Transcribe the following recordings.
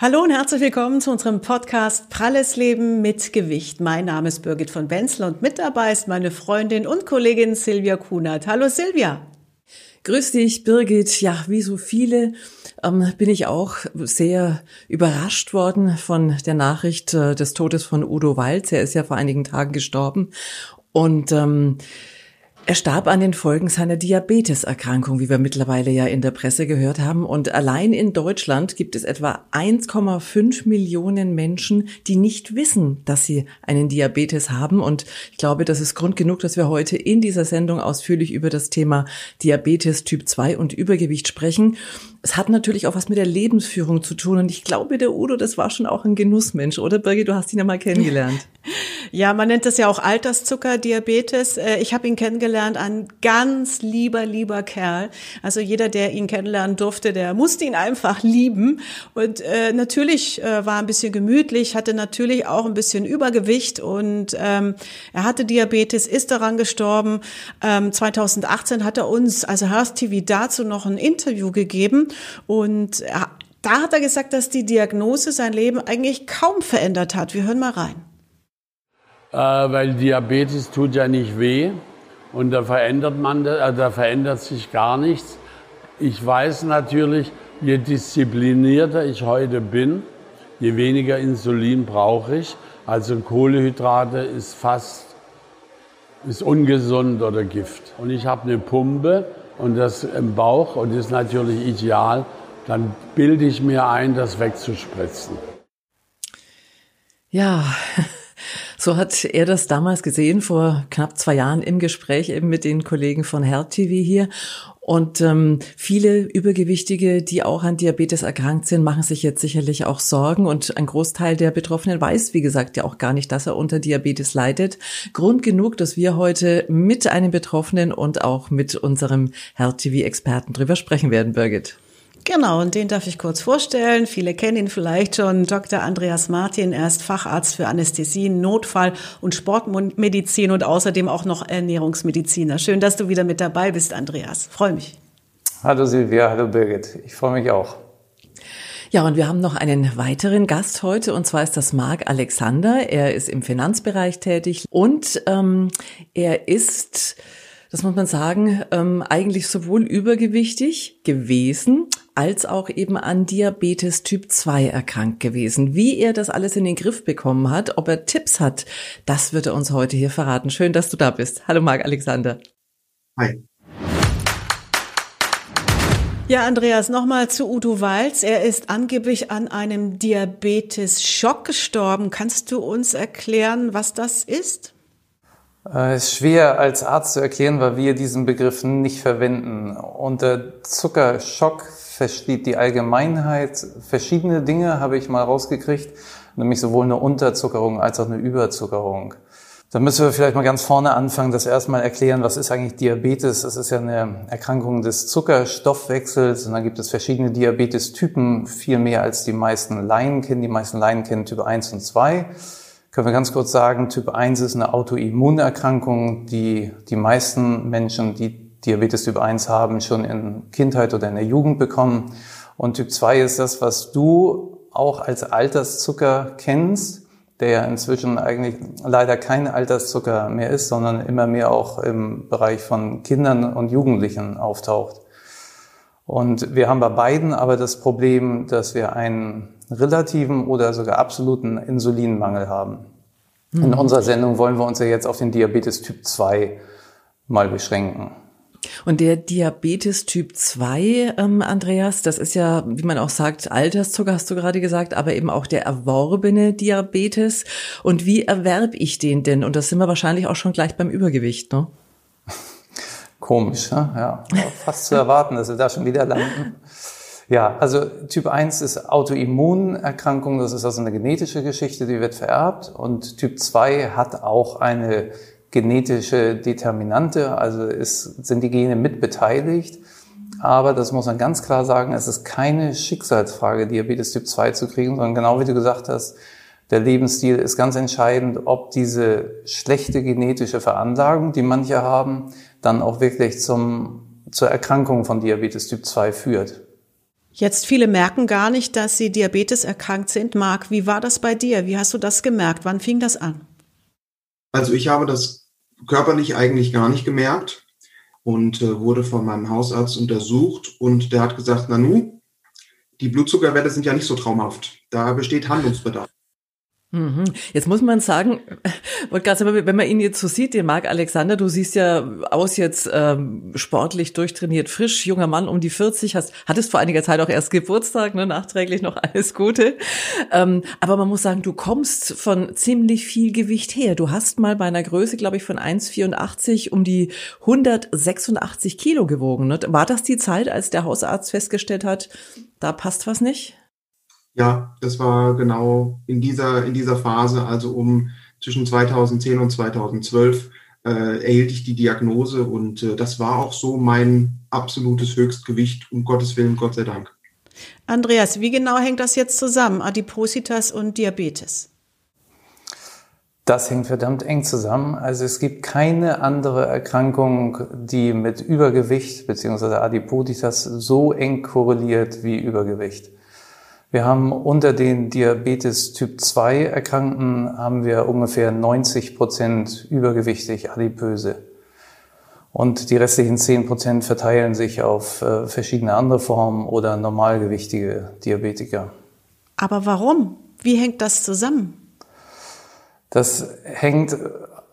Hallo und herzlich willkommen zu unserem Podcast Pralles Leben mit Gewicht. Mein Name ist Birgit von Benzler und mit dabei ist meine Freundin und Kollegin Silvia Kunert. Hallo Silvia. Grüß dich, Birgit. Ja, wie so viele ähm, bin ich auch sehr überrascht worden von der Nachricht äh, des Todes von Udo Walz. Er ist ja vor einigen Tagen gestorben. Und ähm, er starb an den Folgen seiner Diabeteserkrankung, wie wir mittlerweile ja in der Presse gehört haben. Und allein in Deutschland gibt es etwa 1,5 Millionen Menschen, die nicht wissen, dass sie einen Diabetes haben. Und ich glaube, das ist Grund genug, dass wir heute in dieser Sendung ausführlich über das Thema Diabetes Typ 2 und Übergewicht sprechen. Es hat natürlich auch was mit der Lebensführung zu tun. Und ich glaube, der Udo, das war schon auch ein Genussmensch, oder Birgit? Du hast ihn ja mal kennengelernt. Ja, man nennt das ja auch Alterszucker-Diabetes. Äh, ich habe ihn kennengelernt, ein ganz lieber, lieber Kerl. Also jeder, der ihn kennenlernen durfte, der musste ihn einfach lieben. Und äh, natürlich äh, war ein bisschen gemütlich, hatte natürlich auch ein bisschen Übergewicht und ähm, er hatte Diabetes, ist daran gestorben. Ähm, 2018 hat er uns, also Hearst TV, dazu noch ein Interview gegeben und er, da hat er gesagt, dass die Diagnose sein Leben eigentlich kaum verändert hat. Wir hören mal rein. Äh, weil Diabetes tut ja nicht weh und da verändert man, äh, da verändert sich gar nichts. Ich weiß natürlich, je disziplinierter ich heute bin, je weniger Insulin brauche ich. Also Kohlehydrate ist fast ist ungesund oder Gift. Und ich habe eine Pumpe und das im Bauch und ist natürlich ideal. Dann bilde ich mir ein, das wegzuspritzen. Ja, so hat er das damals gesehen, vor knapp zwei Jahren im Gespräch eben mit den Kollegen von Health TV hier. Und ähm, viele Übergewichtige, die auch an Diabetes erkrankt sind, machen sich jetzt sicherlich auch Sorgen. Und ein Großteil der Betroffenen weiß, wie gesagt, ja auch gar nicht, dass er unter Diabetes leidet. Grund genug, dass wir heute mit einem Betroffenen und auch mit unserem Health TV-Experten drüber sprechen werden, Birgit. Genau, und den darf ich kurz vorstellen. Viele kennen ihn vielleicht schon. Dr. Andreas Martin, er ist Facharzt für Anästhesie, Notfall und Sportmedizin und außerdem auch noch Ernährungsmediziner. Schön, dass du wieder mit dabei bist, Andreas. Freue mich. Hallo Silvia, hallo Birgit. Ich freue mich auch. Ja, und wir haben noch einen weiteren Gast heute, und zwar ist das Marc Alexander. Er ist im Finanzbereich tätig und ähm, er ist das muss man sagen, ähm, eigentlich sowohl übergewichtig gewesen, als auch eben an Diabetes Typ 2 erkrankt gewesen. Wie er das alles in den Griff bekommen hat, ob er Tipps hat, das wird er uns heute hier verraten. Schön, dass du da bist. Hallo Marc Alexander. Hi. Ja, Andreas, nochmal zu Udo Walz. Er ist angeblich an einem Diabetes-Schock gestorben. Kannst du uns erklären, was das ist? Es ist schwer als Arzt zu erklären, weil wir diesen Begriff nicht verwenden. Unter Zuckerschock versteht die Allgemeinheit verschiedene Dinge, habe ich mal rausgekriegt, nämlich sowohl eine Unterzuckerung als auch eine Überzuckerung. Da müssen wir vielleicht mal ganz vorne anfangen, das erstmal erklären, was ist eigentlich Diabetes? Das ist ja eine Erkrankung des Zuckerstoffwechsels und dann gibt es verschiedene Diabetestypen, viel mehr als die meisten Laien kennen. Die meisten Laien kennen Typ 1 und 2 können wir ganz kurz sagen, Typ 1 ist eine Autoimmunerkrankung, die die meisten Menschen, die Diabetes Typ 1 haben, schon in Kindheit oder in der Jugend bekommen. Und Typ 2 ist das, was du auch als Alterszucker kennst, der ja inzwischen eigentlich leider kein Alterszucker mehr ist, sondern immer mehr auch im Bereich von Kindern und Jugendlichen auftaucht. Und wir haben bei beiden aber das Problem, dass wir einen relativen oder sogar absoluten Insulinmangel haben. In unserer Sendung wollen wir uns ja jetzt auf den Diabetes Typ 2 mal beschränken. Und der Diabetes Typ 2, ähm, Andreas, das ist ja, wie man auch sagt, Alterszucker, hast du gerade gesagt, aber eben auch der erworbene Diabetes. Und wie erwerbe ich den denn? Und das sind wir wahrscheinlich auch schon gleich beim Übergewicht, ne? Komisch, ne? ja. Fast zu erwarten, dass wir da schon wieder landen. Ja, also Typ 1 ist Autoimmunerkrankung, das ist also eine genetische Geschichte, die wird vererbt. Und Typ 2 hat auch eine genetische Determinante, also es sind die Gene mitbeteiligt. Aber das muss man ganz klar sagen, es ist keine Schicksalsfrage, Diabetes Typ 2 zu kriegen, sondern genau wie du gesagt hast, der Lebensstil ist ganz entscheidend, ob diese schlechte genetische Veranlagung, die manche haben, dann auch wirklich zum, zur Erkrankung von Diabetes Typ 2 führt. Jetzt viele merken gar nicht, dass sie Diabetes erkrankt sind. Marc, wie war das bei dir? Wie hast du das gemerkt? Wann fing das an? Also ich habe das körperlich eigentlich gar nicht gemerkt und äh, wurde von meinem Hausarzt untersucht und der hat gesagt, Nanu, die Blutzuckerwerte sind ja nicht so traumhaft. Da besteht Handlungsbedarf. Mhm. Jetzt muss man sagen, wenn man ihn jetzt so sieht, den Marc Alexander, du siehst ja aus jetzt ähm, sportlich durchtrainiert, frisch, junger Mann um die 40, hast, hattest vor einiger Zeit auch erst Geburtstag, ne, nachträglich noch alles Gute. Ähm, aber man muss sagen, du kommst von ziemlich viel Gewicht her. Du hast mal bei einer Größe, glaube ich, von 1,84 um die 186 Kilo gewogen. Ne? War das die Zeit, als der Hausarzt festgestellt hat, da passt was nicht? Ja, das war genau in dieser, in dieser Phase, also um zwischen 2010 und 2012 äh, erhielt ich die Diagnose und äh, das war auch so mein absolutes Höchstgewicht, um Gottes Willen, Gott sei Dank. Andreas, wie genau hängt das jetzt zusammen, Adipositas und Diabetes? Das hängt verdammt eng zusammen. Also es gibt keine andere Erkrankung, die mit Übergewicht bzw. Adipositas so eng korreliert wie Übergewicht. Wir haben unter den Diabetes Typ 2 Erkrankten haben wir ungefähr 90 Prozent übergewichtig adipöse. Und die restlichen 10 Prozent verteilen sich auf äh, verschiedene andere Formen oder normalgewichtige Diabetiker. Aber warum? Wie hängt das zusammen? Das hängt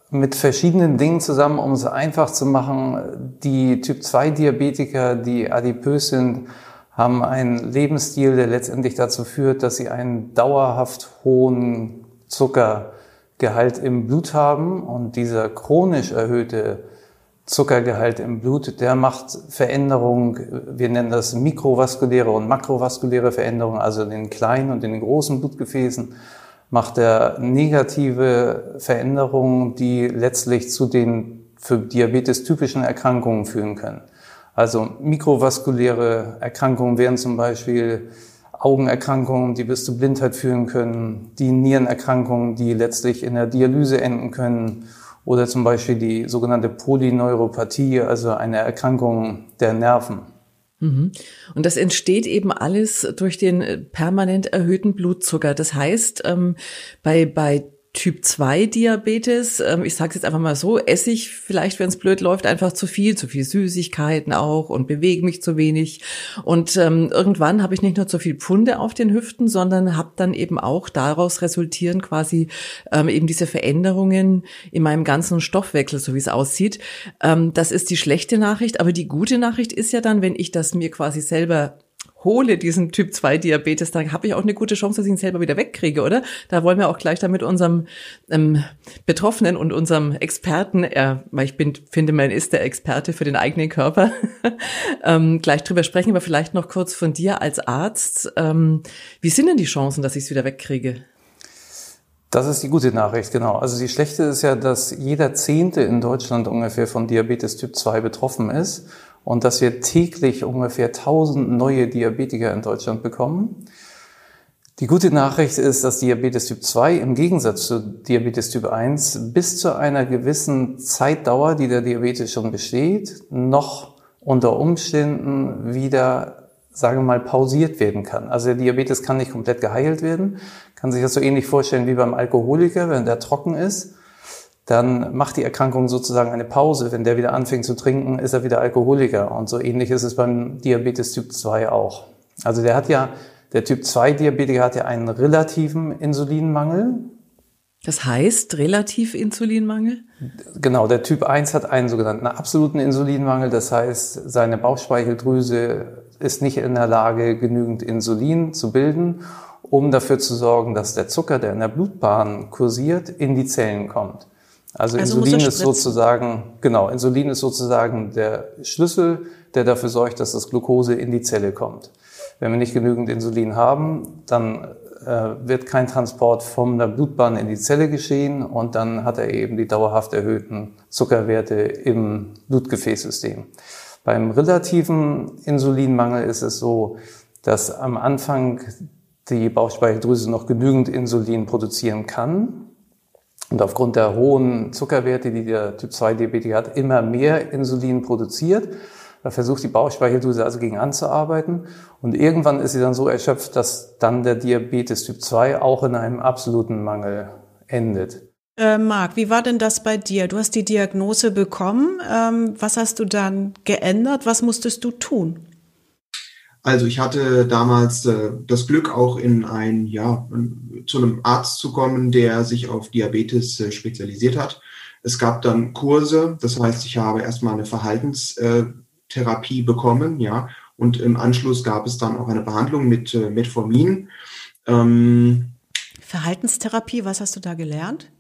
mit verschiedenen Dingen zusammen, um es einfach zu machen. Die Typ 2 Diabetiker, die adipös sind, haben einen Lebensstil, der letztendlich dazu führt, dass sie einen dauerhaft hohen Zuckergehalt im Blut haben. Und dieser chronisch erhöhte Zuckergehalt im Blut, der macht Veränderungen, wir nennen das mikrovaskuläre und makrovaskuläre Veränderungen, also in den kleinen und in den großen Blutgefäßen, macht er negative Veränderungen, die letztlich zu den für Diabetes typischen Erkrankungen führen können. Also mikrovaskuläre Erkrankungen wären zum Beispiel Augenerkrankungen, die bis zu Blindheit führen können, die Nierenerkrankungen, die letztlich in der Dialyse enden können oder zum Beispiel die sogenannte Polyneuropathie, also eine Erkrankung der Nerven. Mhm. Und das entsteht eben alles durch den permanent erhöhten Blutzucker. Das heißt, ähm, bei, bei Typ 2 Diabetes, ähm, ich sage jetzt einfach mal so, esse ich vielleicht, wenn es blöd läuft, einfach zu viel, zu viel Süßigkeiten auch und bewege mich zu wenig. Und ähm, irgendwann habe ich nicht nur zu viel Pfunde auf den Hüften, sondern habe dann eben auch daraus resultieren quasi ähm, eben diese Veränderungen in meinem ganzen Stoffwechsel, so wie es aussieht. Ähm, das ist die schlechte Nachricht, aber die gute Nachricht ist ja dann, wenn ich das mir quasi selber hole diesen Typ 2 Diabetes, dann habe ich auch eine gute Chance, dass ich ihn selber wieder wegkriege, oder? Da wollen wir auch gleich dann mit unserem ähm, Betroffenen und unserem Experten, äh, weil ich bin, finde, man ist der Experte für den eigenen Körper, ähm, gleich drüber sprechen, aber vielleicht noch kurz von dir als Arzt. Ähm, wie sind denn die Chancen, dass ich es wieder wegkriege? Das ist die gute Nachricht, genau. Also die schlechte ist ja, dass jeder Zehnte in Deutschland ungefähr von Diabetes Typ 2 betroffen ist und dass wir täglich ungefähr 1000 neue Diabetiker in Deutschland bekommen. Die gute Nachricht ist, dass Diabetes Typ 2 im Gegensatz zu Diabetes Typ 1 bis zu einer gewissen Zeitdauer, die der Diabetes schon besteht, noch unter Umständen wieder, sagen wir mal, pausiert werden kann. Also der Diabetes kann nicht komplett geheilt werden, kann sich das so ähnlich vorstellen wie beim Alkoholiker, wenn der trocken ist dann macht die Erkrankung sozusagen eine Pause. Wenn der wieder anfängt zu trinken, ist er wieder Alkoholiker. Und so ähnlich ist es beim Diabetes Typ 2 auch. Also der hat ja, der Typ 2 Diabetiker hat ja einen relativen Insulinmangel. Das heißt relativ Insulinmangel? Genau, der Typ 1 hat einen sogenannten absoluten Insulinmangel. Das heißt, seine Bauchspeicheldrüse ist nicht in der Lage, genügend Insulin zu bilden, um dafür zu sorgen, dass der Zucker, der in der Blutbahn kursiert, in die Zellen kommt. Also, also Insulin ist sozusagen, genau, Insulin ist sozusagen der Schlüssel, der dafür sorgt, dass das Glucose in die Zelle kommt. Wenn wir nicht genügend Insulin haben, dann äh, wird kein Transport von der Blutbahn in die Zelle geschehen und dann hat er eben die dauerhaft erhöhten Zuckerwerte im Blutgefäßsystem. Beim relativen Insulinmangel ist es so, dass am Anfang die Bauchspeicheldrüse noch genügend Insulin produzieren kann, und aufgrund der hohen Zuckerwerte, die der Typ-2-Diabetiker hat, immer mehr Insulin produziert. Da versucht die Bauchspeicheldrüse also gegen anzuarbeiten. Und irgendwann ist sie dann so erschöpft, dass dann der Diabetes Typ 2 auch in einem absoluten Mangel endet. Äh, Marc, wie war denn das bei dir? Du hast die Diagnose bekommen. Ähm, was hast du dann geändert? Was musstest du tun? Also ich hatte damals äh, das Glück, auch in ein, ja, zu einem Arzt zu kommen, der sich auf Diabetes äh, spezialisiert hat. Es gab dann Kurse, das heißt, ich habe erstmal eine Verhaltenstherapie bekommen, ja, und im Anschluss gab es dann auch eine Behandlung mit äh, Metformin. Ähm, Verhaltenstherapie, was hast du da gelernt?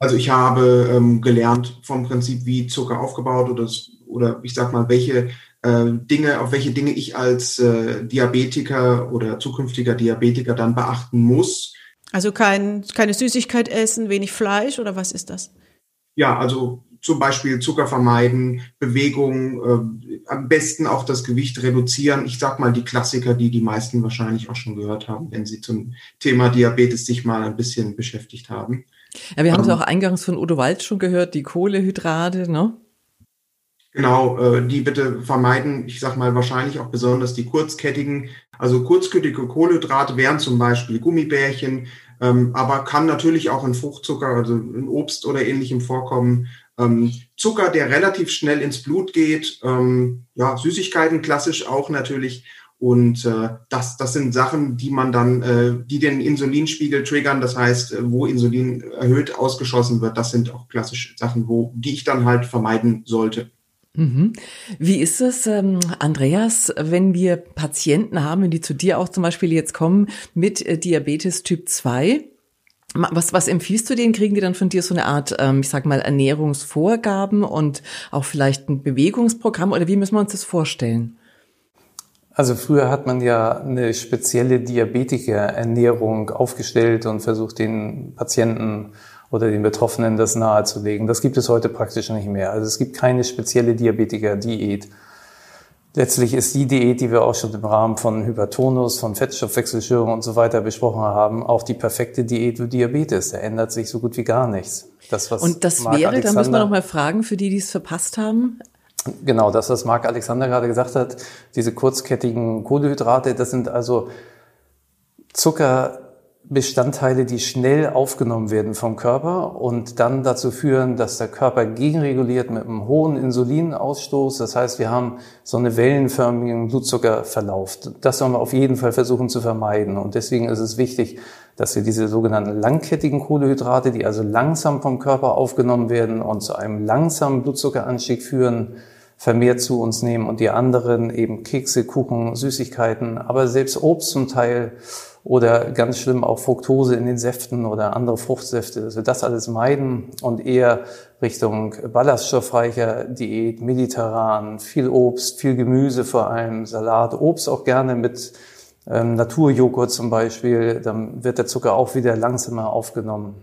Also ich habe ähm, gelernt vom Prinzip, wie Zucker aufgebaut oder, oder ich sag mal, welche äh, Dinge, auf welche Dinge ich als äh, Diabetiker oder zukünftiger Diabetiker dann beachten muss. Also kein, keine Süßigkeit essen, wenig Fleisch oder was ist das? Ja, also zum Beispiel Zucker vermeiden, Bewegung, äh, am besten auch das Gewicht reduzieren. Ich sag mal die Klassiker, die die meisten wahrscheinlich auch schon gehört haben, wenn sie zum Thema Diabetes sich mal ein bisschen beschäftigt haben. Ja, wir haben es ähm, auch eingangs von Udo Wald schon gehört, die Kohlehydrate, ne? Genau, äh, die bitte vermeiden, ich sag mal wahrscheinlich auch besonders die kurzkettigen, also kurzkettige Kohlenhydrate wären zum Beispiel Gummibärchen, ähm, aber kann natürlich auch in Fruchtzucker, also in Obst oder ähnlichem vorkommen. Ähm, Zucker, der relativ schnell ins Blut geht, ähm, ja, Süßigkeiten klassisch auch natürlich. Und äh, das, das sind Sachen, die man dann, äh, die den Insulinspiegel triggern. Das heißt, äh, wo Insulin erhöht ausgeschossen wird, das sind auch klassische Sachen, wo die ich dann halt vermeiden sollte. Mhm. Wie ist es, ähm, Andreas, wenn wir Patienten haben, die zu dir auch zum Beispiel jetzt kommen mit äh, Diabetes Typ 2? Was, was empfiehlst du denen? Kriegen die dann von dir so eine Art, ähm, ich sag mal, Ernährungsvorgaben und auch vielleicht ein Bewegungsprogramm oder wie müssen wir uns das vorstellen? Also früher hat man ja eine spezielle Diabetikerernährung aufgestellt und versucht den Patienten oder den Betroffenen das nahezulegen. Das gibt es heute praktisch nicht mehr. Also es gibt keine spezielle Diabetiker-Diät. Letztlich ist die Diät, die wir auch schon im Rahmen von Hypertonus, von Fettstoffwechselstörungen und so weiter besprochen haben, auch die perfekte Diät für Diabetes. Da ändert sich so gut wie gar nichts. Das, was und das Marc wäre, Alexander, da müssen wir noch mal fragen, für die, die es verpasst haben. Genau, das, was Marc Alexander gerade gesagt hat, diese kurzkettigen Kohlenhydrate, das sind also Zucker, Bestandteile, die schnell aufgenommen werden vom Körper und dann dazu führen, dass der Körper gegenreguliert mit einem hohen Insulinausstoß. Das heißt, wir haben so eine wellenförmigen Blutzuckerverlauf. Das sollen wir auf jeden Fall versuchen zu vermeiden. Und deswegen ist es wichtig, dass wir diese sogenannten langkettigen Kohlenhydrate, die also langsam vom Körper aufgenommen werden und zu einem langsamen Blutzuckeranstieg führen, vermehrt zu uns nehmen und die anderen eben Kekse, Kuchen, Süßigkeiten, aber selbst Obst zum Teil oder ganz schlimm auch Fructose in den Säften oder andere Fruchtsäfte, dass wir das alles meiden und eher Richtung ballaststoffreicher Diät, mediterran, viel Obst, viel Gemüse vor allem, Salat, Obst auch gerne mit ähm, Naturjoghurt zum Beispiel, dann wird der Zucker auch wieder langsamer aufgenommen.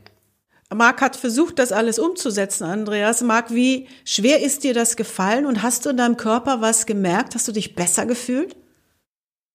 Marc hat versucht, das alles umzusetzen, Andreas. Marc, wie schwer ist dir das gefallen und hast du in deinem Körper was gemerkt? Hast du dich besser gefühlt?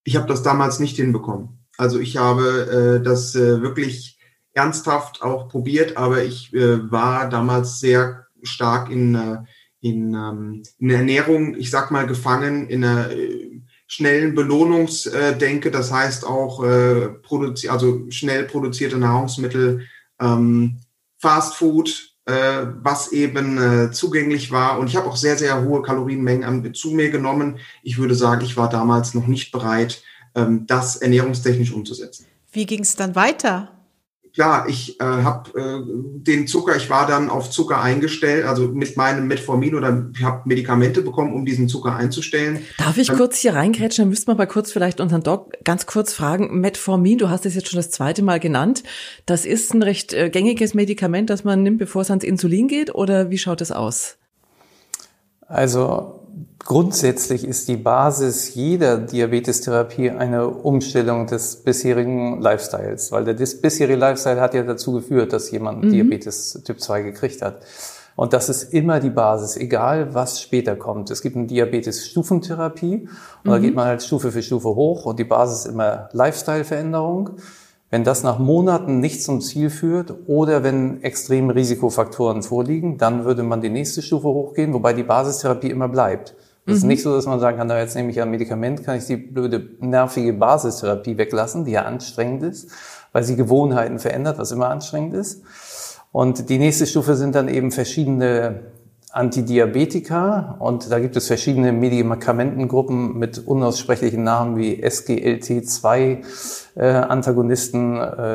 Ich habe das damals nicht hinbekommen. Also ich habe äh, das äh, wirklich ernsthaft auch probiert, aber ich äh, war damals sehr stark in, äh, in, ähm, in der Ernährung, ich sag mal, gefangen in einer äh, schnellen Belohnungsdenke. Das heißt auch äh, produzi also schnell produzierte Nahrungsmittel, ähm, Fast Food, äh, was eben äh, zugänglich war. Und ich habe auch sehr, sehr hohe Kalorienmengen an, zu mir genommen. Ich würde sagen, ich war damals noch nicht bereit, das ernährungstechnisch umzusetzen. Wie ging es dann weiter? Klar, ich äh, habe äh, den Zucker, ich war dann auf Zucker eingestellt, also mit meinem Metformin oder ich habe Medikamente bekommen, um diesen Zucker einzustellen. Darf ich ähm, kurz hier reingrätschen? Dann müssten wir mal kurz vielleicht unseren Doc ganz kurz fragen. Metformin, du hast es jetzt schon das zweite Mal genannt. Das ist ein recht äh, gängiges Medikament, das man nimmt, bevor es ans Insulin geht oder wie schaut es aus? Also Grundsätzlich ist die Basis jeder Diabetestherapie eine Umstellung des bisherigen Lifestyles, weil der bisherige Lifestyle hat ja dazu geführt, dass jemand mhm. Diabetes Typ 2 gekriegt hat. Und das ist immer die Basis, egal was später kommt. Es gibt eine Diabetes-Stufentherapie und mhm. da geht man halt Stufe für Stufe hoch und die Basis ist immer Lifestyle-Veränderung. Wenn das nach Monaten nicht zum Ziel führt oder wenn extreme Risikofaktoren vorliegen, dann würde man die nächste Stufe hochgehen, wobei die Basistherapie immer bleibt. Es ist mhm. nicht so, dass man sagen kann, na, jetzt nehme ich ein Medikament, kann ich die blöde, nervige Basistherapie weglassen, die ja anstrengend ist, weil sie Gewohnheiten verändert, was immer anstrengend ist. Und die nächste Stufe sind dann eben verschiedene Antidiabetika und da gibt es verschiedene Medikamentengruppen mit unaussprechlichen Namen wie SGLT2 äh, äh,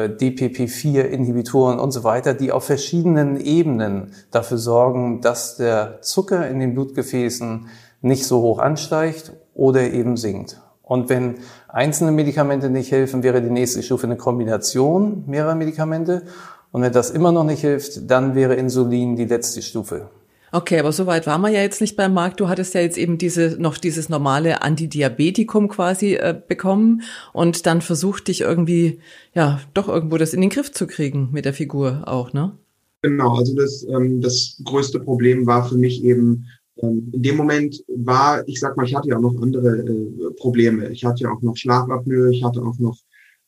DPP4 Inhibitoren und so weiter, die auf verschiedenen Ebenen dafür sorgen, dass der Zucker in den Blutgefäßen nicht so hoch ansteigt oder eben sinkt. Und wenn einzelne Medikamente nicht helfen, wäre die nächste Stufe eine Kombination mehrerer Medikamente. Und wenn das immer noch nicht hilft, dann wäre Insulin die letzte Stufe. Okay, aber so weit waren wir ja jetzt nicht beim Markt. Du hattest ja jetzt eben diese noch dieses normale Antidiabetikum quasi äh, bekommen und dann versucht dich irgendwie ja doch irgendwo das in den Griff zu kriegen mit der Figur auch, ne? Genau, also das ähm, das größte Problem war für mich eben ähm, in dem Moment war, ich sag mal, ich hatte ja auch noch andere äh, Probleme. Ich hatte ja auch noch Schlafapnoe, ich hatte auch noch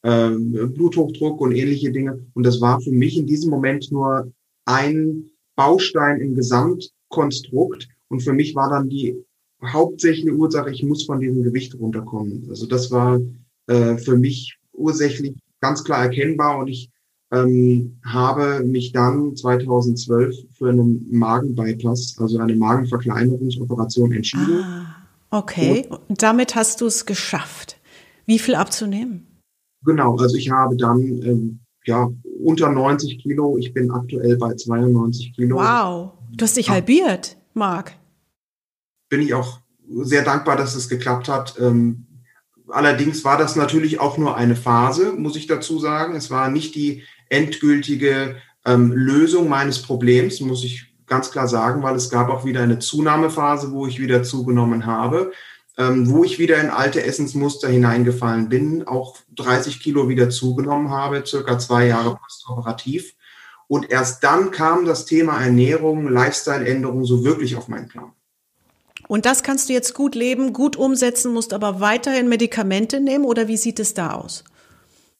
ähm, Bluthochdruck und ähnliche Dinge. Und das war für mich in diesem Moment nur ein Baustein im Gesamtkonstrukt. Und für mich war dann die hauptsächliche Ursache, ich muss von diesem Gewicht runterkommen. Also das war äh, für mich ursächlich ganz klar erkennbar und ich ähm, habe mich dann 2012 für einen Magenbypass, also eine Magenverkleinerungsoperation entschieden. Ah, okay, und damit hast du es geschafft. Wie viel abzunehmen? Genau, also ich habe dann ähm, ja unter 90 Kilo. Ich bin aktuell bei 92 Kilo. Wow, du hast dich ja. halbiert, Marc. Bin ich auch sehr dankbar, dass es geklappt hat. Ähm, allerdings war das natürlich auch nur eine Phase, muss ich dazu sagen. Es war nicht die endgültige ähm, Lösung meines Problems, muss ich ganz klar sagen, weil es gab auch wieder eine Zunahmephase, wo ich wieder zugenommen habe ähm, wo ich wieder in alte Essensmuster hineingefallen bin, auch 30 Kilo wieder zugenommen habe, circa zwei Jahre postoperativ. Und erst dann kam das Thema Ernährung, Lifestyle-Änderung so wirklich auf meinen Plan. Und das kannst du jetzt gut leben, gut umsetzen, musst aber weiterhin Medikamente nehmen oder wie sieht es da aus?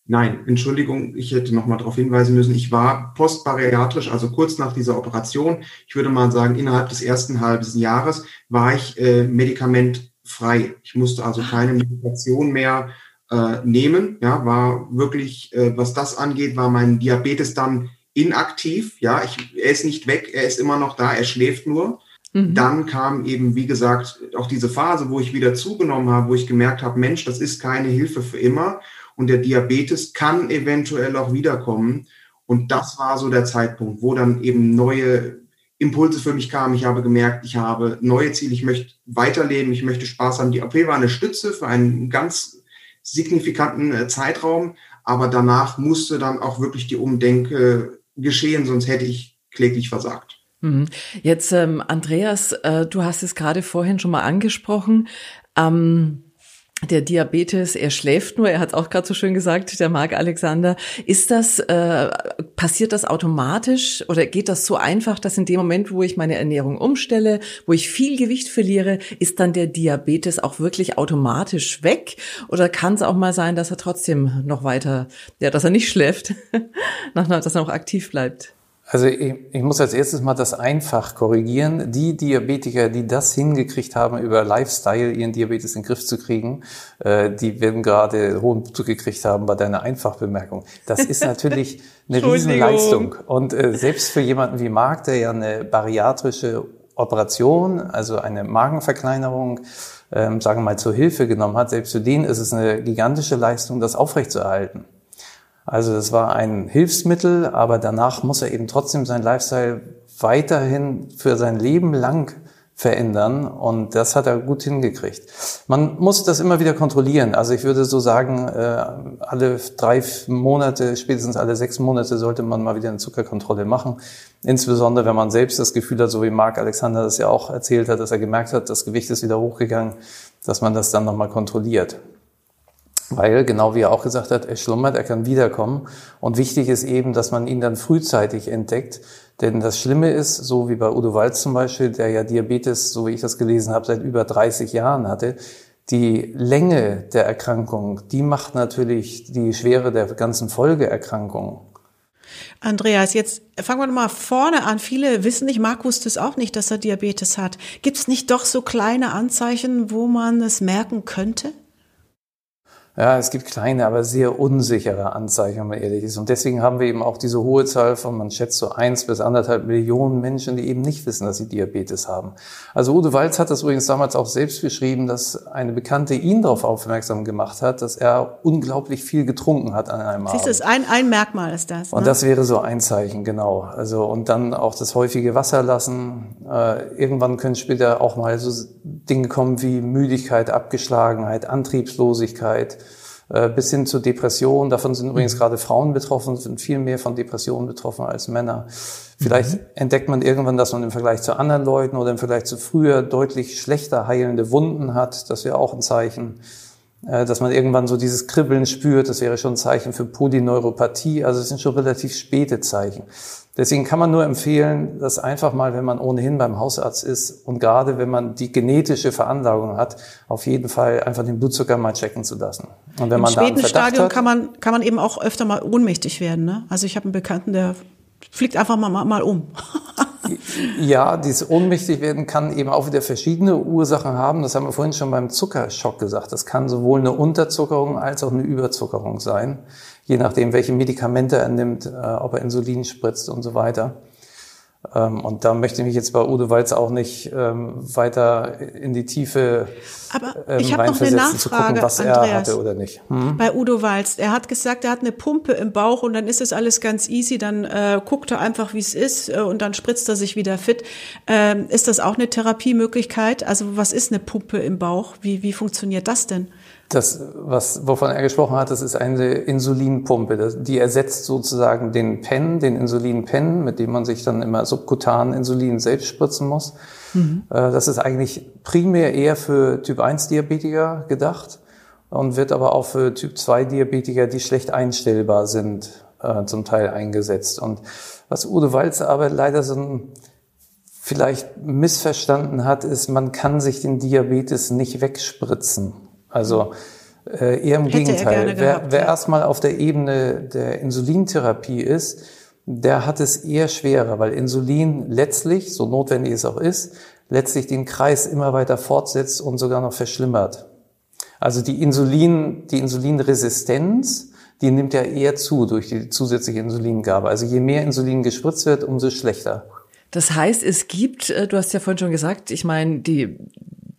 Nein, Entschuldigung, ich hätte noch mal darauf hinweisen müssen. Ich war postbariatrisch, also kurz nach dieser Operation. Ich würde mal sagen, innerhalb des ersten halben Jahres war ich äh, Medikament frei. Ich musste also keine Medikation mehr äh, nehmen. Ja, war wirklich, äh, was das angeht, war mein Diabetes dann inaktiv. Ja, ich, er ist nicht weg, er ist immer noch da, er schläft nur. Mhm. Dann kam eben, wie gesagt, auch diese Phase, wo ich wieder zugenommen habe, wo ich gemerkt habe, Mensch, das ist keine Hilfe für immer und der Diabetes kann eventuell auch wiederkommen. Und das war so der Zeitpunkt, wo dann eben neue Impulse für mich kamen. Ich habe gemerkt, ich habe neue Ziele, ich möchte weiterleben, ich möchte Spaß haben. Die OP war eine Stütze für einen ganz signifikanten äh, Zeitraum, aber danach musste dann auch wirklich die Umdenke geschehen, sonst hätte ich kläglich versagt. Mhm. Jetzt, ähm, Andreas, äh, du hast es gerade vorhin schon mal angesprochen. Ähm der Diabetes, er schläft nur, er hat auch gerade so schön gesagt, der Marc Alexander. Ist das, äh, passiert das automatisch oder geht das so einfach, dass in dem Moment, wo ich meine Ernährung umstelle, wo ich viel Gewicht verliere, ist dann der Diabetes auch wirklich automatisch weg? Oder kann es auch mal sein, dass er trotzdem noch weiter, ja, dass er nicht schläft, dass er noch aktiv bleibt? Also ich, ich, muss als erstes mal das einfach korrigieren. Die Diabetiker, die das hingekriegt haben, über Lifestyle ihren Diabetes in den Griff zu kriegen, äh, die werden gerade hohen Blutdruck gekriegt haben bei deiner Einfachbemerkung. Das ist natürlich eine Riesenleistung. Und äh, selbst für jemanden wie Marc, der ja eine bariatrische Operation, also eine Magenverkleinerung, ähm, sagen wir mal, zur Hilfe genommen hat, selbst für den ist es eine gigantische Leistung, das aufrechtzuerhalten. Also das war ein Hilfsmittel, aber danach muss er eben trotzdem sein Lifestyle weiterhin für sein Leben lang verändern und das hat er gut hingekriegt. Man muss das immer wieder kontrollieren. Also ich würde so sagen, äh, alle drei Monate, spätestens alle sechs Monate sollte man mal wieder eine Zuckerkontrolle machen. Insbesondere wenn man selbst das Gefühl hat, so wie Marc Alexander das ja auch erzählt hat, dass er gemerkt hat, das Gewicht ist wieder hochgegangen, dass man das dann nochmal kontrolliert. Weil, genau wie er auch gesagt hat, er schlummert, er kann wiederkommen. Und wichtig ist eben, dass man ihn dann frühzeitig entdeckt. Denn das Schlimme ist, so wie bei Udo Walz zum Beispiel, der ja Diabetes, so wie ich das gelesen habe, seit über 30 Jahren hatte, die Länge der Erkrankung, die macht natürlich die Schwere der ganzen Folgeerkrankungen. Andreas, jetzt fangen wir mal vorne an. Viele wissen nicht, Marc wusste es auch nicht, dass er Diabetes hat. Gibt es nicht doch so kleine Anzeichen, wo man es merken könnte? Ja, es gibt kleine, aber sehr unsichere Anzeichen, wenn man ehrlich ist. Und deswegen haben wir eben auch diese hohe Zahl von, man schätzt so eins bis anderthalb Millionen Menschen, die eben nicht wissen, dass sie Diabetes haben. Also Udo Walz hat das übrigens damals auch selbst beschrieben, dass eine Bekannte ihn darauf aufmerksam gemacht hat, dass er unglaublich viel getrunken hat an einem Siehst Abend. Siehst du, ein, ein Merkmal ist das. Ne? Und das wäre so ein Zeichen, genau. Also, und dann auch das häufige Wasser lassen. Äh, irgendwann können später auch mal so Dinge kommen wie Müdigkeit, Abgeschlagenheit, Antriebslosigkeit, bis hin zur Depression. Davon sind übrigens mhm. gerade Frauen betroffen, sind viel mehr von Depressionen betroffen als Männer. Vielleicht mhm. entdeckt man irgendwann, dass man im Vergleich zu anderen Leuten oder im Vergleich zu früher deutlich schlechter heilende Wunden hat. Das wäre auch ein Zeichen. Äh, dass man irgendwann so dieses Kribbeln spürt, das wäre schon ein Zeichen für Polyneuropathie. Also es sind schon relativ späte Zeichen. Deswegen kann man nur empfehlen, dass einfach mal, wenn man ohnehin beim Hausarzt ist und gerade wenn man die genetische Veranlagung hat, auf jeden Fall einfach den Blutzucker mal checken zu lassen. Und wenn Im man späten da Stadium hat, kann man kann man eben auch öfter mal ohnmächtig werden. Ne? Also ich habe einen Bekannten, der fliegt einfach mal, mal um. ja, dieses ohnmächtig werden kann eben auch wieder verschiedene Ursachen haben. Das haben wir vorhin schon beim Zuckerschock gesagt. Das kann sowohl eine Unterzuckerung als auch eine Überzuckerung sein je nachdem, welche Medikamente er nimmt, äh, ob er Insulin spritzt und so weiter. Ähm, und da möchte ich mich jetzt bei Udo Walz auch nicht ähm, weiter in die Tiefe Aber ähm, ich habe noch eine Nachfrage, zu gucken, was Andreas, er hatte oder nicht. Hm? Bei Udo Walz, er hat gesagt, er hat eine Pumpe im Bauch und dann ist es alles ganz easy, dann äh, guckt er einfach, wie es ist äh, und dann spritzt er sich wieder fit. Ähm, ist das auch eine Therapiemöglichkeit? Also was ist eine Pumpe im Bauch? Wie, wie funktioniert das denn? Das, was, wovon er gesprochen hat, das ist eine Insulinpumpe. Die ersetzt sozusagen den Pen, den Insulinpen, mit dem man sich dann immer subkutan Insulin selbst spritzen muss. Mhm. Äh, das ist eigentlich primär eher für Typ 1 Diabetiker gedacht und wird aber auch für Typ 2 Diabetiker, die schlecht einstellbar sind, äh, zum Teil eingesetzt. Und was Udo Walz aber leider so ein vielleicht missverstanden hat, ist, man kann sich den Diabetes nicht wegspritzen. Also äh, eher im Hätte Gegenteil. Wer, gehabt, wer ja. erstmal auf der Ebene der Insulintherapie ist, der hat es eher schwerer, weil Insulin letztlich, so notwendig es auch ist, letztlich den Kreis immer weiter fortsetzt und sogar noch verschlimmert. Also die Insulin, die Insulinresistenz, die nimmt ja eher zu durch die zusätzliche Insulingabe. Also je mehr Insulin gespritzt wird, umso schlechter. Das heißt, es gibt, äh, du hast ja vorhin schon gesagt, ich meine, die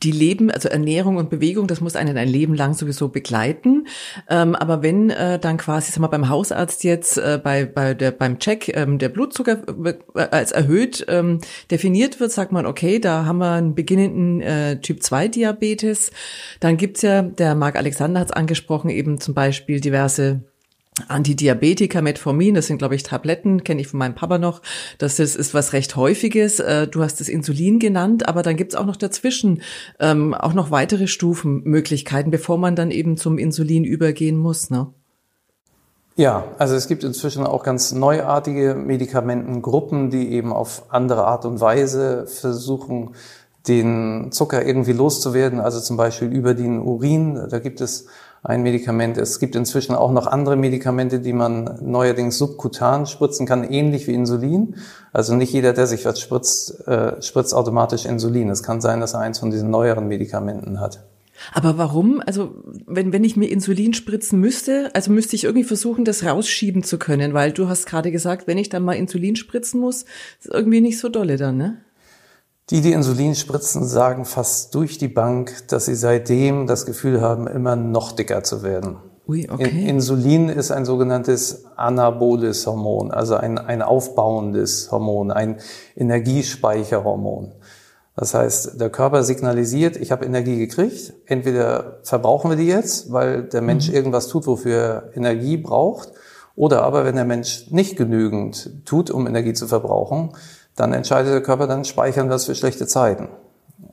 die Leben, also Ernährung und Bewegung, das muss einen ein Leben lang sowieso begleiten. Ähm, aber wenn äh, dann quasi, sag mal, beim Hausarzt jetzt äh, bei, bei der, beim Check ähm, der Blutzucker äh, als erhöht ähm, definiert wird, sagt man, okay, da haben wir einen beginnenden äh, Typ 2 Diabetes. Dann gibt's ja, der Marc Alexander hat es angesprochen, eben zum Beispiel diverse Antidiabetika, Metformin, das sind, glaube ich, Tabletten, kenne ich von meinem Papa noch. Das ist, ist was recht Häufiges. Äh, du hast das Insulin genannt, aber dann gibt's auch noch dazwischen ähm, auch noch weitere Stufenmöglichkeiten, bevor man dann eben zum Insulin übergehen muss. Ne? Ja, also es gibt inzwischen auch ganz neuartige Medikamentengruppen, die eben auf andere Art und Weise versuchen, den Zucker irgendwie loszuwerden, also zum Beispiel über den Urin. Da gibt es ein Medikament. Es gibt inzwischen auch noch andere Medikamente, die man neuerdings subkutan spritzen kann, ähnlich wie Insulin. Also nicht jeder, der sich was spritzt, äh, spritzt automatisch Insulin. Es kann sein, dass er eins von diesen neueren Medikamenten hat. Aber warum? Also wenn, wenn ich mir Insulin spritzen müsste, also müsste ich irgendwie versuchen, das rausschieben zu können, weil du hast gerade gesagt, wenn ich dann mal Insulin spritzen muss, ist irgendwie nicht so dolle dann, ne? Die, die Insulin spritzen, sagen fast durch die Bank, dass sie seitdem das Gefühl haben, immer noch dicker zu werden. Ui, okay. Insulin ist ein sogenanntes anaboles Hormon, also ein, ein aufbauendes Hormon, ein Energiespeicherhormon. Das heißt, der Körper signalisiert, ich habe Energie gekriegt, entweder verbrauchen wir die jetzt, weil der Mensch mhm. irgendwas tut, wofür er Energie braucht, oder aber wenn der Mensch nicht genügend tut, um Energie zu verbrauchen, dann entscheidet der Körper, dann speichern wir es für schlechte Zeiten.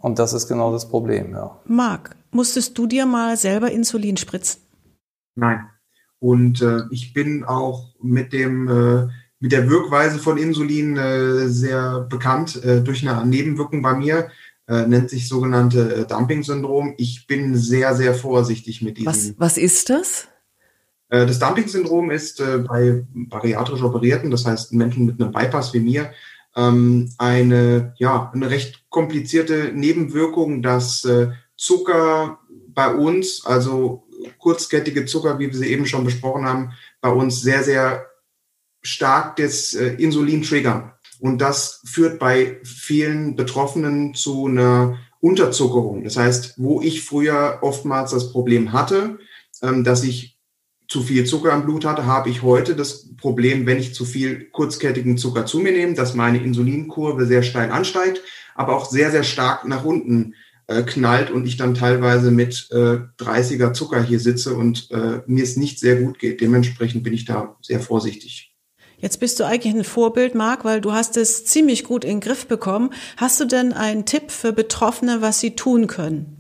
Und das ist genau das Problem, ja. Marc, musstest du dir mal selber Insulin spritzen? Nein. Und äh, ich bin auch mit dem äh, mit der Wirkweise von Insulin äh, sehr bekannt äh, durch eine Nebenwirkung bei mir äh, nennt sich sogenannte äh, Dumping-Syndrom. Ich bin sehr sehr vorsichtig mit diesem. Was was ist das? Das Dumping-Syndrom ist bei bariatrisch Operierten, das heißt Menschen mit einem Bypass wie mir, ähm, eine, ja, eine recht komplizierte Nebenwirkung, dass äh, Zucker bei uns, also kurzkettige Zucker, wie wir sie eben schon besprochen haben, bei uns sehr, sehr stark das Insulin triggern. Und das führt bei vielen Betroffenen zu einer Unterzuckerung. Das heißt, wo ich früher oftmals das Problem hatte, ähm, dass ich zu viel Zucker im Blut hatte, habe ich heute das Problem, wenn ich zu viel kurzkettigen Zucker zu mir nehme, dass meine Insulinkurve sehr steil ansteigt, aber auch sehr, sehr stark nach unten äh, knallt und ich dann teilweise mit äh, 30er Zucker hier sitze und äh, mir es nicht sehr gut geht. Dementsprechend bin ich da sehr vorsichtig. Jetzt bist du eigentlich ein Vorbild, Marc, weil du hast es ziemlich gut in den Griff bekommen. Hast du denn einen Tipp für Betroffene, was sie tun können?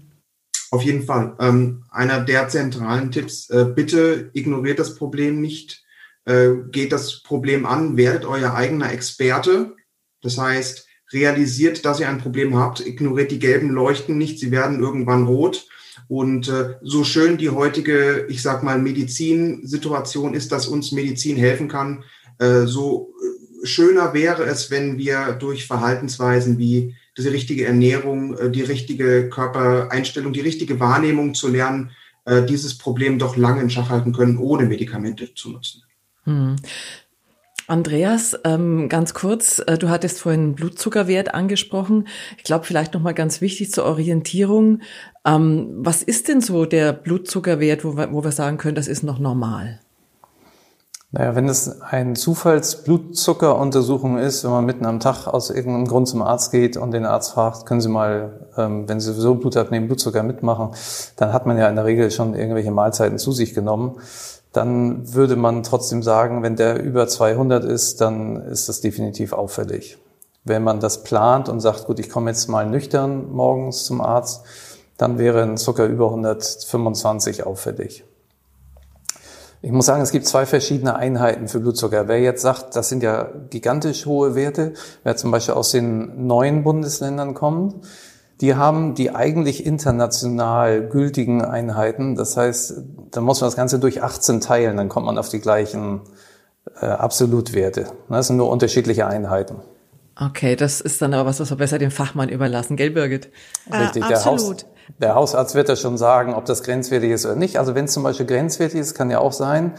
Auf jeden Fall. Ähm, einer der zentralen Tipps, äh, bitte ignoriert das Problem nicht, äh, geht das Problem an, werdet euer eigener Experte. Das heißt, realisiert, dass ihr ein Problem habt, ignoriert die gelben Leuchten nicht, sie werden irgendwann rot. Und äh, so schön die heutige, ich sag mal, Medizinsituation ist, dass uns Medizin helfen kann, äh, so äh, schöner wäre es, wenn wir durch Verhaltensweisen wie diese richtige Ernährung, äh, die richtige Körpereinstellung, die richtige Wahrnehmung zu lernen, dieses Problem doch lange in Schach halten können, ohne Medikamente zu nutzen. Hm. Andreas, ähm, ganz kurz, du hattest vorhin Blutzuckerwert angesprochen. Ich glaube, vielleicht noch mal ganz wichtig zur Orientierung. Ähm, was ist denn so der Blutzuckerwert, wo wir, wo wir sagen können, das ist noch normal? Naja, wenn es eine Zufallsblutzuckeruntersuchung ist, wenn man mitten am Tag aus irgendeinem Grund zum Arzt geht und den Arzt fragt, können Sie mal, ähm, wenn Sie sowieso Blut abnehmen, Blutzucker mitmachen, dann hat man ja in der Regel schon irgendwelche Mahlzeiten zu sich genommen. Dann würde man trotzdem sagen, wenn der über 200 ist, dann ist das definitiv auffällig. Wenn man das plant und sagt, gut, ich komme jetzt mal nüchtern morgens zum Arzt, dann wäre ein Zucker über 125 auffällig. Ich muss sagen, es gibt zwei verschiedene Einheiten für Blutzucker. Wer jetzt sagt, das sind ja gigantisch hohe Werte, wer zum Beispiel aus den neuen Bundesländern kommt, die haben die eigentlich international gültigen Einheiten. Das heißt, da muss man das Ganze durch 18 teilen, dann kommt man auf die gleichen äh, Absolutwerte. Das sind nur unterschiedliche Einheiten. Okay, das ist dann aber was, was wir besser dem Fachmann überlassen, gell, Birgit? Richtig, äh, der, Haus, der Hausarzt wird ja schon sagen, ob das grenzwertig ist oder nicht. Also wenn es zum Beispiel grenzwertig ist, kann ja auch sein,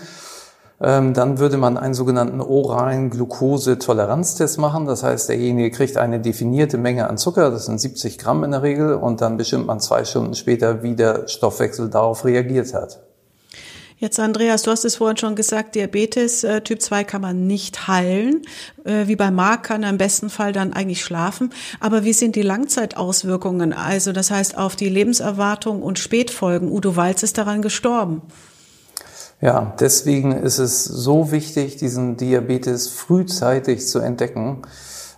ähm, dann würde man einen sogenannten oralen Glukosetoleranztest machen. Das heißt, derjenige kriegt eine definierte Menge an Zucker, das sind 70 Gramm in der Regel, und dann bestimmt man zwei Stunden später, wie der Stoffwechsel darauf reagiert hat. Jetzt, Andreas, du hast es vorhin schon gesagt, Diabetes äh, Typ 2 kann man nicht heilen. Äh, wie bei Mark kann er im besten Fall dann eigentlich schlafen. Aber wie sind die Langzeitauswirkungen? Also das heißt auf die Lebenserwartung und Spätfolgen. Udo Walz ist daran gestorben. Ja, deswegen ist es so wichtig, diesen Diabetes frühzeitig zu entdecken.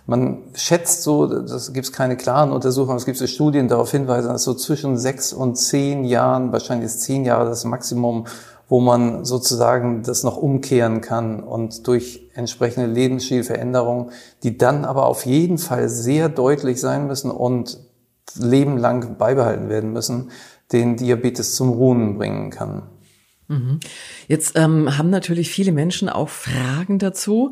Man schätzt so, das gibt es keine klaren Untersuchungen, es gibt so Studien darauf hinweisen, dass so zwischen sechs und zehn Jahren, wahrscheinlich ist zehn Jahre das Maximum, wo man sozusagen das noch umkehren kann und durch entsprechende Lebensstilveränderungen, die dann aber auf jeden Fall sehr deutlich sein müssen und lebenlang beibehalten werden müssen, den Diabetes zum Ruhen bringen kann. Mhm. Jetzt ähm, haben natürlich viele Menschen auch Fragen dazu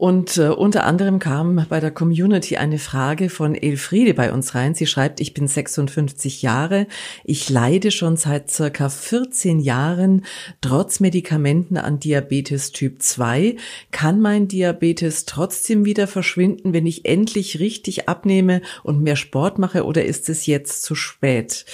und äh, unter anderem kam bei der Community eine Frage von Elfriede bei uns rein. Sie schreibt, ich bin 56 Jahre. Ich leide schon seit circa 14 Jahren trotz Medikamenten an Diabetes Typ 2. Kann mein Diabetes trotzdem wieder verschwinden, wenn ich endlich richtig abnehme und mehr Sport mache oder ist es jetzt zu spät?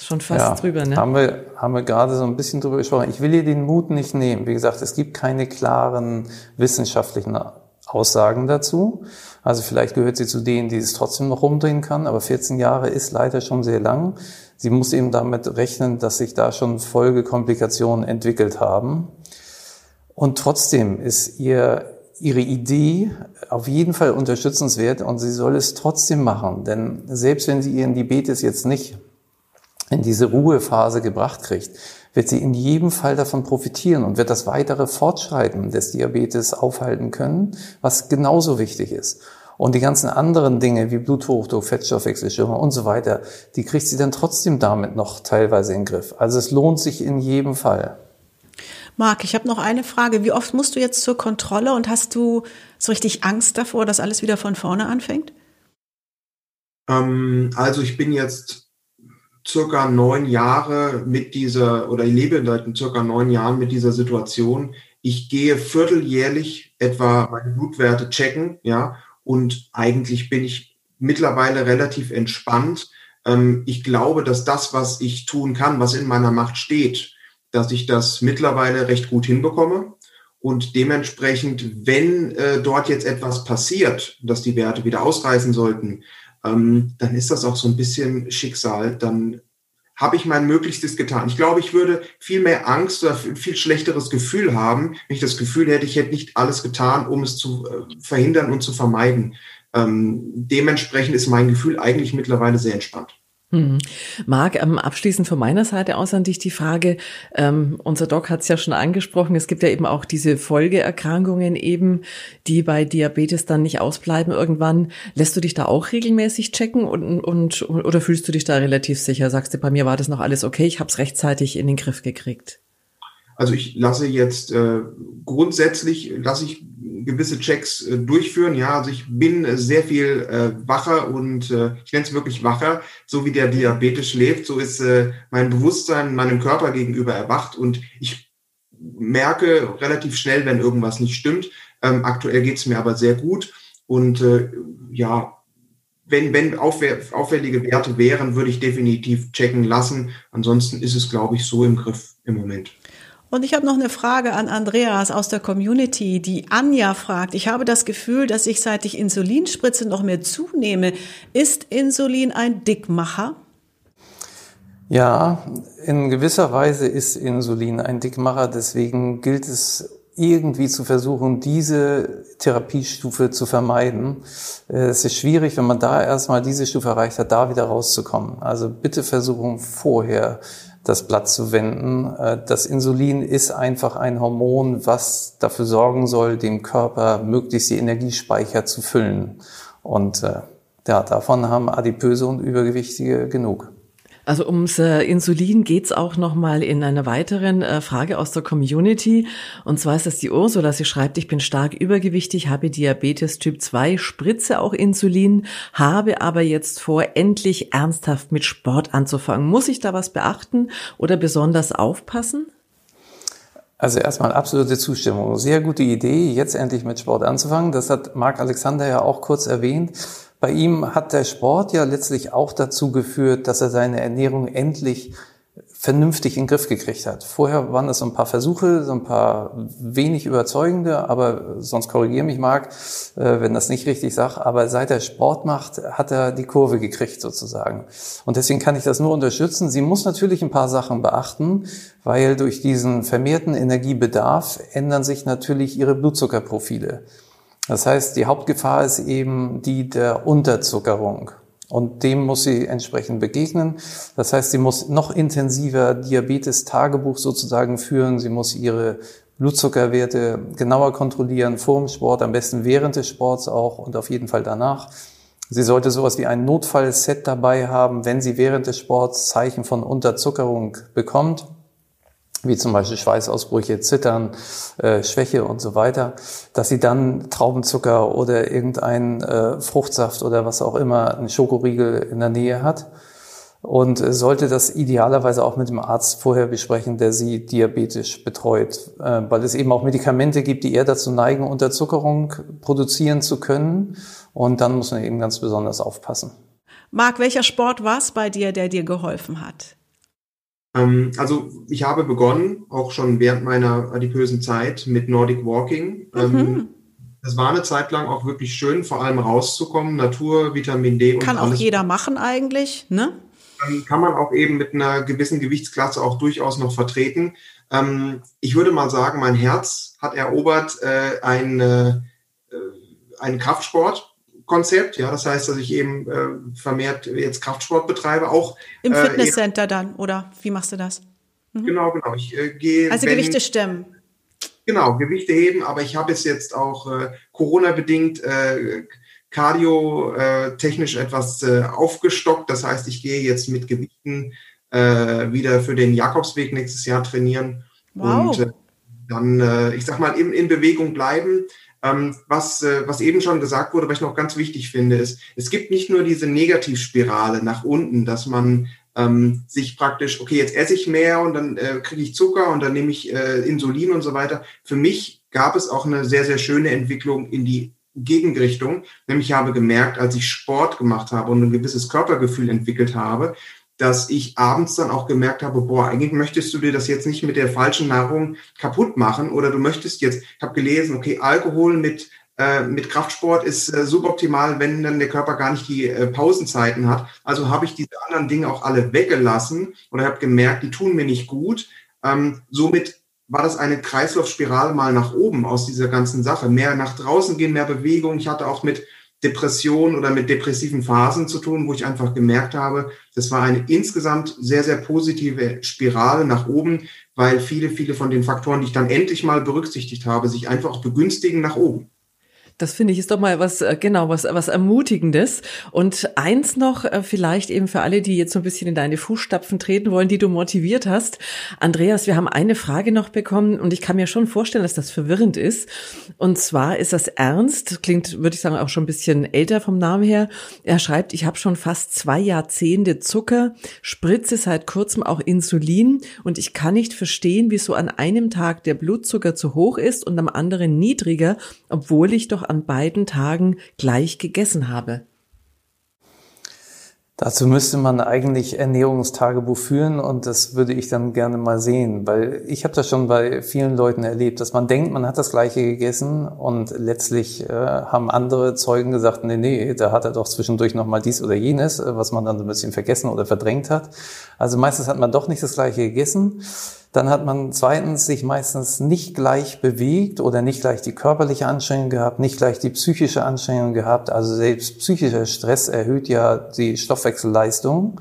Schon fast ja, drüber, ne? Haben wir, haben wir gerade so ein bisschen drüber gesprochen. Ich will hier den Mut nicht nehmen. Wie gesagt, es gibt keine klaren wissenschaftlichen Aussagen dazu. Also vielleicht gehört sie zu denen, die es trotzdem noch rumdrehen kann, aber 14 Jahre ist leider schon sehr lang. Sie muss eben damit rechnen, dass sich da schon Folgekomplikationen entwickelt haben. Und trotzdem ist ihr ihre Idee auf jeden Fall unterstützenswert und sie soll es trotzdem machen. Denn selbst wenn sie ihren Diabetes jetzt nicht in diese Ruhephase gebracht kriegt, wird sie in jedem Fall davon profitieren und wird das weitere Fortschreiten des Diabetes aufhalten können, was genauso wichtig ist. Und die ganzen anderen Dinge wie Bluthochdruck, Fettstoffwechselstörung und so weiter, die kriegt sie dann trotzdem damit noch teilweise in den Griff. Also es lohnt sich in jedem Fall. Marc, ich habe noch eine Frage. Wie oft musst du jetzt zur Kontrolle und hast du so richtig Angst davor, dass alles wieder von vorne anfängt? Ähm, also ich bin jetzt circa neun Jahre mit dieser, oder ich lebe seit circa neun Jahren mit dieser Situation. Ich gehe vierteljährlich etwa meine Blutwerte checken, ja, und eigentlich bin ich mittlerweile relativ entspannt. Ähm, ich glaube, dass das, was ich tun kann, was in meiner Macht steht, dass ich das mittlerweile recht gut hinbekomme. Und dementsprechend, wenn äh, dort jetzt etwas passiert, dass die Werte wieder ausreißen sollten, ähm, dann ist das auch so ein bisschen Schicksal. Dann habe ich mein Möglichstes getan. Ich glaube, ich würde viel mehr Angst oder viel schlechteres Gefühl haben, wenn ich das Gefühl hätte, ich hätte nicht alles getan, um es zu äh, verhindern und zu vermeiden. Ähm, dementsprechend ist mein Gefühl eigentlich mittlerweile sehr entspannt. Hm. Marc, ähm, abschließend von meiner Seite aus an dich die Frage, ähm, unser Doc hat es ja schon angesprochen, es gibt ja eben auch diese Folgeerkrankungen eben, die bei Diabetes dann nicht ausbleiben irgendwann. Lässt du dich da auch regelmäßig checken und, und oder fühlst du dich da relativ sicher? Sagst du, bei mir war das noch alles okay, ich habe es rechtzeitig in den Griff gekriegt? Also ich lasse jetzt äh, grundsätzlich lasse ich gewisse Checks äh, durchführen. Ja, also ich bin äh, sehr viel äh, wacher und äh, ich nenne es wirklich wacher. So wie der Diabetes schläft, so ist äh, mein Bewusstsein meinem Körper gegenüber erwacht und ich merke relativ schnell, wenn irgendwas nicht stimmt. Ähm, aktuell geht es mir aber sehr gut und äh, ja, wenn, wenn auffällige Werte wären, würde ich definitiv checken lassen. Ansonsten ist es, glaube ich, so im Griff im Moment. Und ich habe noch eine Frage an Andreas aus der Community, die Anja fragt. Ich habe das Gefühl, dass ich seit ich Insulin spritze noch mehr zunehme. Ist Insulin ein Dickmacher? Ja, in gewisser Weise ist Insulin ein Dickmacher. Deswegen gilt es irgendwie zu versuchen, diese Therapiestufe zu vermeiden. Es ist schwierig, wenn man da erstmal diese Stufe erreicht hat, da wieder rauszukommen. Also bitte versuchen vorher das Blatt zu wenden. Äh, das Insulin ist einfach ein Hormon, was dafür sorgen soll, dem Körper möglichst die Energiespeicher zu füllen. Und äh, ja, davon haben Adipöse und Übergewichtige genug. Also ums äh, Insulin geht's auch nochmal in einer weiteren äh, Frage aus der Community. Und zwar ist das die Ursula. Sie schreibt, ich bin stark übergewichtig, habe Diabetes Typ 2, spritze auch Insulin, habe aber jetzt vor, endlich ernsthaft mit Sport anzufangen. Muss ich da was beachten oder besonders aufpassen? Also erstmal absolute Zustimmung. Sehr gute Idee, jetzt endlich mit Sport anzufangen. Das hat Marc Alexander ja auch kurz erwähnt. Bei ihm hat der Sport ja letztlich auch dazu geführt, dass er seine Ernährung endlich vernünftig in den Griff gekriegt hat. Vorher waren das so ein paar Versuche, so ein paar wenig überzeugende, aber sonst korrigiere mich, Marc, äh, wenn das nicht richtig sag. Aber seit er Sport macht, hat er die Kurve gekriegt sozusagen. Und deswegen kann ich das nur unterstützen. Sie muss natürlich ein paar Sachen beachten, weil durch diesen vermehrten Energiebedarf ändern sich natürlich ihre Blutzuckerprofile. Das heißt, die Hauptgefahr ist eben die der Unterzuckerung. Und dem muss sie entsprechend begegnen. Das heißt, sie muss noch intensiver Diabetes-Tagebuch sozusagen führen. Sie muss ihre Blutzuckerwerte genauer kontrollieren, vor dem Sport, am besten während des Sports auch und auf jeden Fall danach. Sie sollte sowas wie ein Notfallset dabei haben, wenn sie während des Sports Zeichen von Unterzuckerung bekommt wie zum Beispiel Schweißausbrüche, Zittern, äh, Schwäche und so weiter, dass sie dann Traubenzucker oder irgendein äh, Fruchtsaft oder was auch immer, einen Schokoriegel in der Nähe hat. Und sollte das idealerweise auch mit dem Arzt vorher besprechen, der sie diabetisch betreut, äh, weil es eben auch Medikamente gibt, die eher dazu neigen, Unterzuckerung produzieren zu können. Und dann muss man eben ganz besonders aufpassen. Marc, welcher Sport war es bei dir, der dir geholfen hat? Ähm, also ich habe begonnen, auch schon während meiner adipösen Zeit, mit Nordic Walking. Ähm, mhm. Das war eine Zeit lang auch wirklich schön, vor allem rauszukommen, Natur, Vitamin D und Kann auch jeder machen eigentlich, ne? Kann man auch eben mit einer gewissen Gewichtsklasse auch durchaus noch vertreten. Ähm, ich würde mal sagen, mein Herz hat erobert äh, ein, äh, einen Kraftsport, Konzept. Ja, das heißt, dass ich eben äh, vermehrt jetzt Kraftsport betreibe, auch im äh, Fitnesscenter dann oder wie machst du das? Mhm. Genau, genau. Ich äh, gehe also wenn, Gewichte stemmen. Genau, Gewichte heben, aber ich habe es jetzt auch äh, Corona bedingt äh, Cardio äh, technisch etwas äh, aufgestockt. Das heißt, ich gehe jetzt mit Gewichten äh, wieder für den Jakobsweg nächstes Jahr trainieren. Wow. Und äh, dann, äh, ich sag mal, in, in Bewegung bleiben. Ähm, was, äh, was eben schon gesagt wurde, was ich noch ganz wichtig finde, ist, es gibt nicht nur diese Negativspirale nach unten, dass man ähm, sich praktisch, okay, jetzt esse ich mehr und dann äh, kriege ich Zucker und dann nehme ich äh, Insulin und so weiter. Für mich gab es auch eine sehr, sehr schöne Entwicklung in die Gegenrichtung. Nämlich ich habe gemerkt, als ich Sport gemacht habe und ein gewisses Körpergefühl entwickelt habe, dass ich abends dann auch gemerkt habe, boah, eigentlich möchtest du dir das jetzt nicht mit der falschen Nahrung kaputt machen oder du möchtest jetzt, ich habe gelesen, okay, Alkohol mit äh, mit Kraftsport ist äh, suboptimal, wenn dann der Körper gar nicht die äh, Pausenzeiten hat. Also habe ich diese anderen Dinge auch alle weggelassen oder habe gemerkt, die tun mir nicht gut. Ähm, somit war das eine Kreislaufspirale mal nach oben aus dieser ganzen Sache. Mehr nach draußen gehen, mehr Bewegung. Ich hatte auch mit Depression oder mit depressiven Phasen zu tun, wo ich einfach gemerkt habe, das war eine insgesamt sehr, sehr positive Spirale nach oben, weil viele, viele von den Faktoren, die ich dann endlich mal berücksichtigt habe, sich einfach begünstigen nach oben. Das finde ich ist doch mal was, äh, genau, was, was Ermutigendes. Und eins noch, äh, vielleicht eben für alle, die jetzt so ein bisschen in deine Fußstapfen treten wollen, die du motiviert hast. Andreas, wir haben eine Frage noch bekommen und ich kann mir schon vorstellen, dass das verwirrend ist. Und zwar ist das ernst, klingt, würde ich sagen, auch schon ein bisschen älter vom Namen her. Er schreibt, ich habe schon fast zwei Jahrzehnte Zucker, spritze seit kurzem auch Insulin und ich kann nicht verstehen, wieso an einem Tag der Blutzucker zu hoch ist und am anderen niedriger, obwohl ich doch an beiden Tagen gleich gegessen habe? Dazu müsste man eigentlich Ernährungstagebuch führen und das würde ich dann gerne mal sehen, weil ich habe das schon bei vielen Leuten erlebt, dass man denkt, man hat das gleiche gegessen und letztlich äh, haben andere Zeugen gesagt, nee, nee, da hat er doch zwischendurch noch mal dies oder jenes, äh, was man dann so ein bisschen vergessen oder verdrängt hat. Also meistens hat man doch nicht das gleiche gegessen. Dann hat man zweitens sich meistens nicht gleich bewegt oder nicht gleich die körperliche Anstrengung gehabt, nicht gleich die psychische Anstrengung gehabt. Also selbst psychischer Stress erhöht ja die Stoffwechselleistung.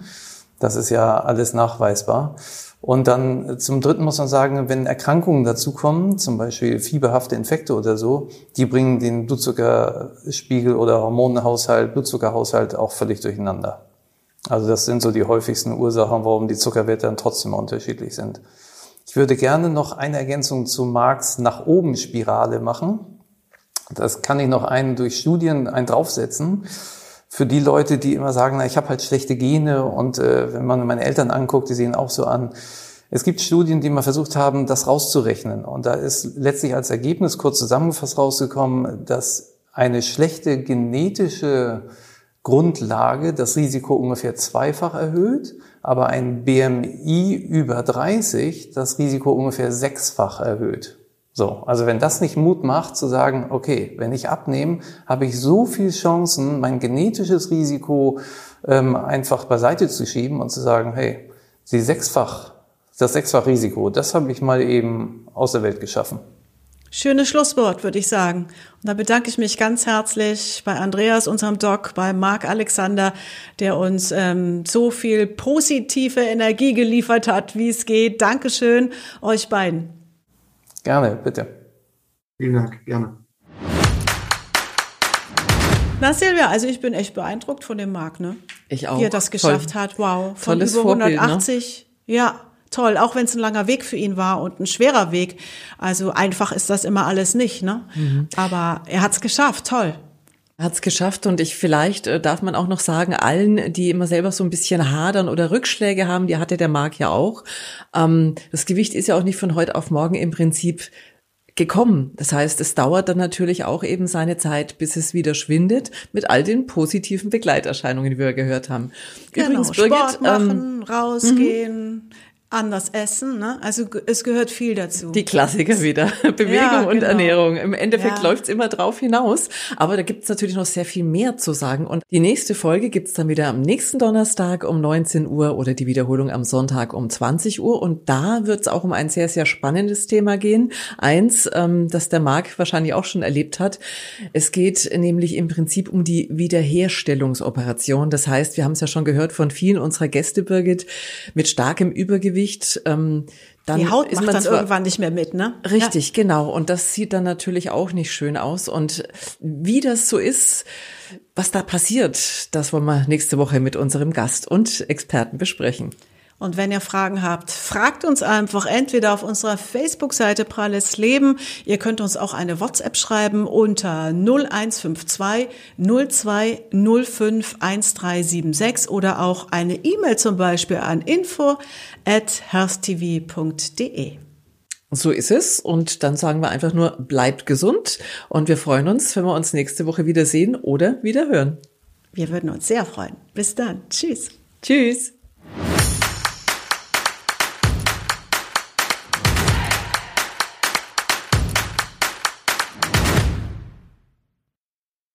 Das ist ja alles nachweisbar. Und dann zum Dritten muss man sagen, wenn Erkrankungen dazukommen, zum Beispiel fieberhafte Infekte oder so, die bringen den Blutzuckerspiegel oder Hormonhaushalt, Blutzuckerhaushalt auch völlig durcheinander. Also das sind so die häufigsten Ursachen, warum die Zuckerwerte dann trotzdem unterschiedlich sind. Ich würde gerne noch eine Ergänzung zu Marx nach oben Spirale machen. Das kann ich noch einen durch Studien einen draufsetzen. Für die Leute, die immer sagen, na, ich habe halt schlechte Gene und äh, wenn man meine Eltern anguckt, die sehen auch so an. Es gibt Studien, die mal versucht haben, das rauszurechnen. Und da ist letztlich als Ergebnis kurz zusammengefasst rausgekommen, dass eine schlechte genetische Grundlage das Risiko ungefähr zweifach erhöht aber ein BMI über 30 das Risiko ungefähr sechsfach erhöht. So, also wenn das nicht Mut macht zu sagen, okay, wenn ich abnehme, habe ich so viel Chancen, mein genetisches Risiko ähm, einfach beiseite zu schieben und zu sagen, hey, die sechsfach, das sechsfach Risiko, das habe ich mal eben aus der Welt geschaffen. Schönes Schlusswort, würde ich sagen. Und da bedanke ich mich ganz herzlich bei Andreas, unserem Doc, bei Marc Alexander, der uns ähm, so viel positive Energie geliefert hat, wie es geht. Dankeschön euch beiden. Gerne, bitte. Vielen Dank, gerne. Na Silvia, also ich bin echt beeindruckt von dem Marc, ne? Ich auch. Wie er das geschafft Toll. hat. Wow. Von Tolles über 180. Vorbild, ne? Ja, toll, auch wenn es ein langer Weg für ihn war und ein schwerer Weg. Also einfach ist das immer alles nicht, ne? Mhm. Aber er hat es geschafft, toll. Er hat es geschafft und ich vielleicht äh, darf man auch noch sagen, allen, die immer selber so ein bisschen hadern oder Rückschläge haben, die hatte der Marc ja auch. Ähm, das Gewicht ist ja auch nicht von heute auf morgen im Prinzip gekommen. Das heißt, es dauert dann natürlich auch eben seine Zeit, bis es wieder schwindet, mit all den positiven Begleiterscheinungen, die wir gehört haben. Genau, Übrigens, Birgit, Sport machen, ähm, rausgehen, mhm anders essen. Ne? Also es gehört viel dazu. Die Klassiker wieder. Bewegung ja, genau. und Ernährung. Im Endeffekt ja. läuft's immer drauf hinaus. Aber da gibt's natürlich noch sehr viel mehr zu sagen. Und die nächste Folge gibt's dann wieder am nächsten Donnerstag um 19 Uhr oder die Wiederholung am Sonntag um 20 Uhr. Und da wird's auch um ein sehr, sehr spannendes Thema gehen. Eins, ähm, das der Marc wahrscheinlich auch schon erlebt hat. Es geht nämlich im Prinzip um die Wiederherstellungsoperation. Das heißt, wir haben es ja schon gehört von vielen unserer Gäste, Birgit, mit starkem Übergewicht Übergewicht, ähm, dann die Haut ist man dann irgendwann nicht mehr mit, ne? Richtig, ja. genau. Und das sieht dann natürlich auch nicht schön aus. Und wie das so ist, was da passiert, das wollen wir nächste Woche mit unserem Gast und Experten besprechen. Und wenn ihr Fragen habt, fragt uns einfach entweder auf unserer Facebook-Seite Pralles Leben. Ihr könnt uns auch eine WhatsApp schreiben unter 0152 02 05 1376 oder auch eine E-Mail zum Beispiel an info at hersttv.de. So ist es. Und dann sagen wir einfach nur, bleibt gesund. Und wir freuen uns, wenn wir uns nächste Woche wiedersehen oder wieder hören. Wir würden uns sehr freuen. Bis dann. Tschüss. Tschüss.